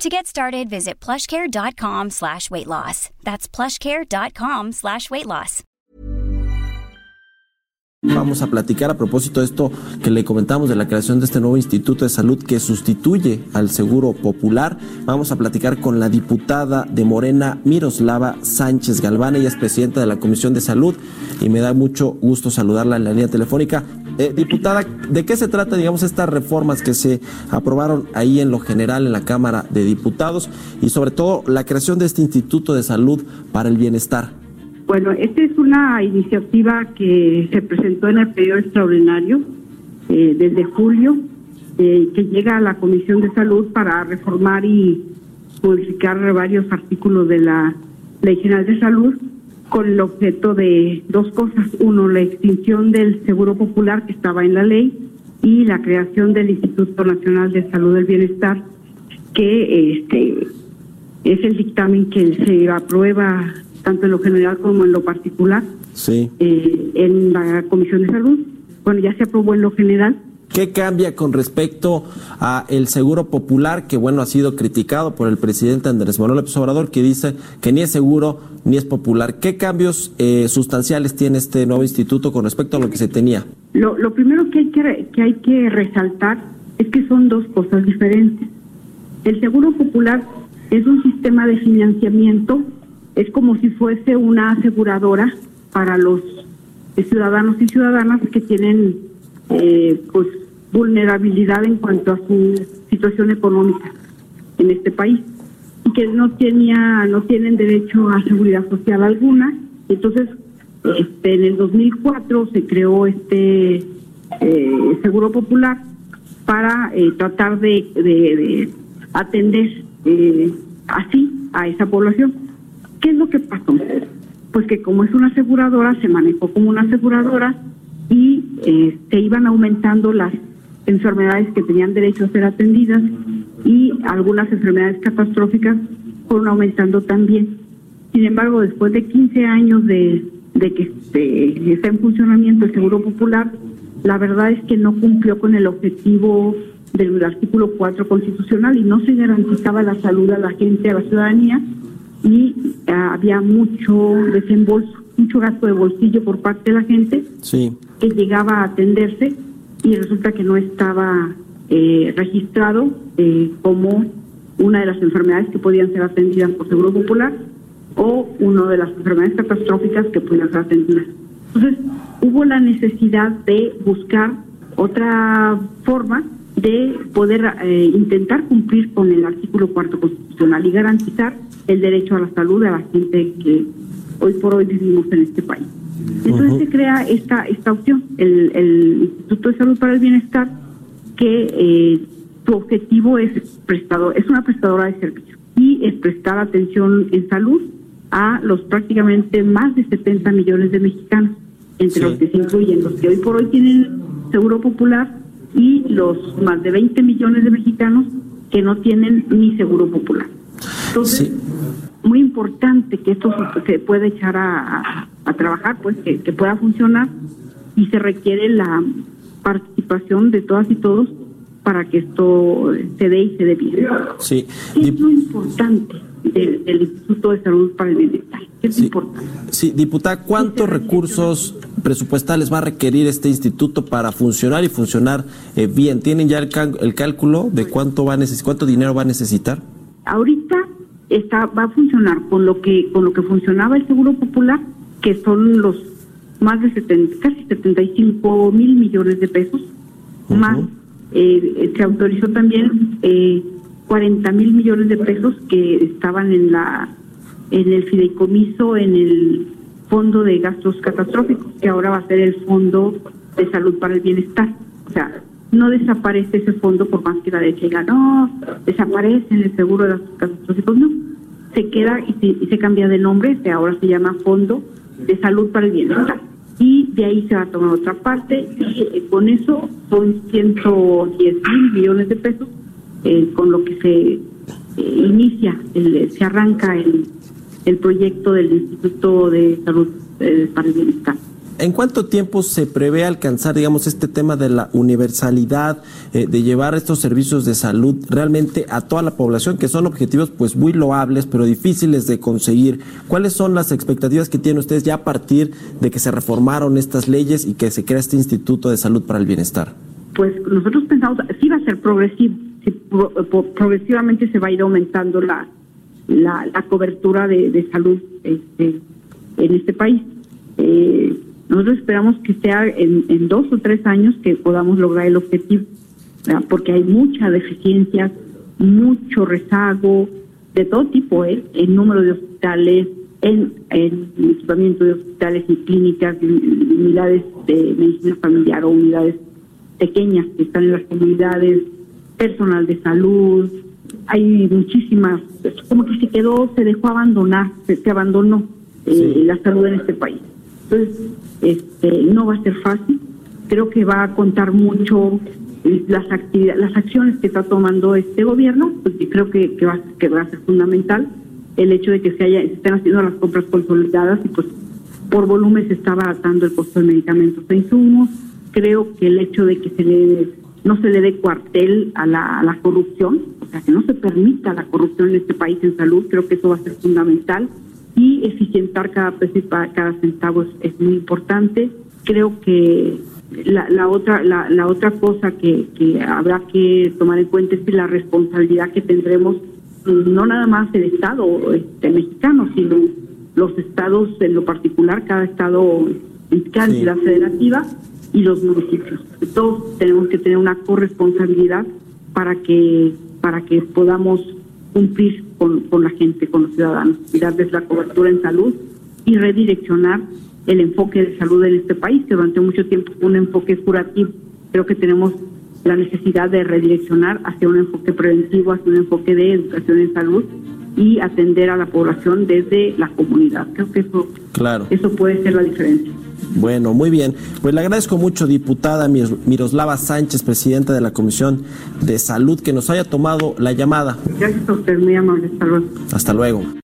To get started, visit plushcare.com slash weight loss. That's plushcare.com slash weight loss. Vamos a platicar a propósito de esto que le comentamos de la creación de este nuevo Instituto de Salud que sustituye al Seguro Popular. Vamos a platicar con la diputada de Morena, Miroslava Sánchez Galván. Ella es presidenta de la Comisión de Salud y me da mucho gusto saludarla en la línea telefónica. Eh, diputada, ¿de qué se trata, digamos, estas reformas que se aprobaron ahí en lo general en la Cámara de Diputados y sobre todo la creación de este Instituto de Salud para el Bienestar? Bueno, esta es una iniciativa que se presentó en el periodo extraordinario eh, desde julio, eh, que llega a la Comisión de Salud para reformar y modificar varios artículos de la Ley General de Salud con el objeto de dos cosas. Uno, la extinción del Seguro Popular que estaba en la ley y la creación del Instituto Nacional de Salud del Bienestar, que este es el dictamen que se aprueba tanto en lo general como en lo particular Sí. eh, en la Comisión de Salud. Bueno, ya se aprobó en lo general. ¿Qué cambia con respecto a el seguro popular que bueno ha sido criticado por el presidente Andrés Manuel López Obrador que dice que ni es seguro ni es popular? ¿Qué cambios eh, sustanciales tiene este nuevo instituto con respecto a lo que se tenía? Lo, lo primero que hay que, que hay que resaltar es que son dos cosas diferentes. El Seguro Popular es un sistema de financiamiento, es como si fuese una aseguradora para los ciudadanos y ciudadanas que tienen eh, pues vulnerabilidad en cuanto a su situación económica en este país y que no tenía no tienen derecho a seguridad social alguna. Entonces este, en el 2004 se creó este eh, seguro popular para eh, tratar de, de- de atender eh, así a esa población. Qué es lo que pasó pues que como es una aseguradora se manejó como una aseguradora y eh, se iban aumentando las enfermedades que tenían derecho a ser atendidas y algunas enfermedades catastróficas fueron aumentando también. Sin embargo, después de 15 años de, de que este, está en funcionamiento el Seguro Popular, la verdad es que no cumplió con el objetivo del artículo 4 constitucional y no se garantizaba la salud a la gente, a la ciudadanía, y ah, había mucho desembolso, mucho gasto de bolsillo por parte de la gente Sí. que llegaba a atenderse y resulta que no estaba eh, registrado eh, como una de las enfermedades que podían ser atendidas por Seguro Popular o una de las enfermedades catastróficas que podían ser atendidas. Entonces, hubo la necesidad de buscar otra forma de poder eh, intentar cumplir con el artículo cuarto constitucional y garantizar el derecho a la salud de la gente que hoy por hoy vivimos en este país. Entonces se crea esta esta opción, el, el Instituto de Salud para el Bienestar, que eh, su objetivo es prestador, es una prestadora de servicios y es prestar atención en salud a los prácticamente más de 70 millones de mexicanos, entre Sí. los que se incluyen los que hoy por hoy tienen seguro popular y los más de 20 millones de mexicanos que no tienen ni seguro popular. Entonces, Sí. muy importante que esto se- se pueda echar a, a- trabajar, pues que, que pueda funcionar y se requiere la participación de todas y todos para que esto se dé y se dé bien. Sí. ¿Qué Dip- es lo importante del, del Instituto de Salud para el Bienestar? ¿Qué es Sí. importante? Sí, diputada, ¿cuántos recursos presupuestales va a requerir este instituto para funcionar y funcionar eh, bien? ¿Tienen ya el, el cálculo de cuánto va a cuánto dinero va a necesitar? Ahorita está va a funcionar con lo que con lo que funcionaba el Seguro Popular, que son los más de 70, casi 75 mil millones de pesos, más eh, se autorizó también eh, 40 mil millones de pesos que estaban en la en el fideicomiso, en el fondo de gastos catastróficos, que ahora va a ser el fondo de salud para el bienestar. O sea, no desaparece ese fondo por más que la derecha diga, no, desaparece en el seguro de gastos catastróficos, no. Se queda y se, y se cambia de nombre, ahora se llama Fondo de salud para el bienestar. Y de ahí se va a tomar otra parte y eh, con eso son 110 mil millones de pesos eh, con lo que se eh, inicia, el, se arranca el, el proyecto del Instituto de Salud para el Bienestar. ¿En cuánto tiempo se prevé alcanzar, digamos, este tema de la universalidad, eh, de llevar estos servicios de salud realmente a toda la población, que son objetivos pues muy loables, pero difíciles de conseguir? ¿Cuáles son las expectativas que tienen ustedes ya a partir de que se reformaron estas leyes y que se crea este Instituto de Salud para el Bienestar? Pues nosotros pensamos, sí va a ser progresivo, progresivamente se va a ir aumentando la, la, cobertura de, salud este, en este país. Eh, nosotros esperamos que sea en, dos o tres años que podamos lograr el objetivo, porque hay mucha deficiencia, mucho rezago de todo tipo, ¿eh? en número de hospitales, en, equipamiento de hospitales y clínicas, unidades de medicina familiar o unidades pequeñas que están en las comunidades, personal de salud, hay muchísimas, como que se quedó, se dejó abandonar, se, abandonó eh, la salud en este país. Entonces, este, no va a ser fácil. Creo que va a contar mucho las actividades, las acciones que está tomando este gobierno, porque creo que, que va a ser fundamental el hecho de que se, haya, se estén haciendo las compras consolidadas y pues por volumen se está abaratando el costo de medicamentos e insumos. Creo que el hecho de que se le no se le dé cuartel a la, a la corrupción, o sea, que no se permita la corrupción en este país en salud, creo que eso va a ser fundamental y eficientar cada peso y cada centavo es, muy importante. Creo que la, la otra la, la, otra cosa que, que habrá que tomar en cuenta es la responsabilidad que tendremos no nada más el Estado este, mexicano, sino los estados en lo particular, cada estado fiscal y la federativa y los municipios. Todos tenemos que tener una corresponsabilidad para que para que podamos cumplir con, con la gente, con los ciudadanos, y darles la cobertura en salud y redireccionar el enfoque de salud en este país, que durante mucho tiempo fue un enfoque curativo. Creo que tenemos la necesidad de redireccionar hacia un enfoque preventivo, hacia un enfoque de educación en salud y atender a la población desde la comunidad. Creo que eso, claro. eso puede ser la diferencia. Bueno, muy bien. Pues le agradezco mucho, diputada Miroslava Sánchez, presidenta de la Comisión de Salud, que nos haya tomado la llamada. Gracias a usted, muy amable. Hasta luego. Hasta luego.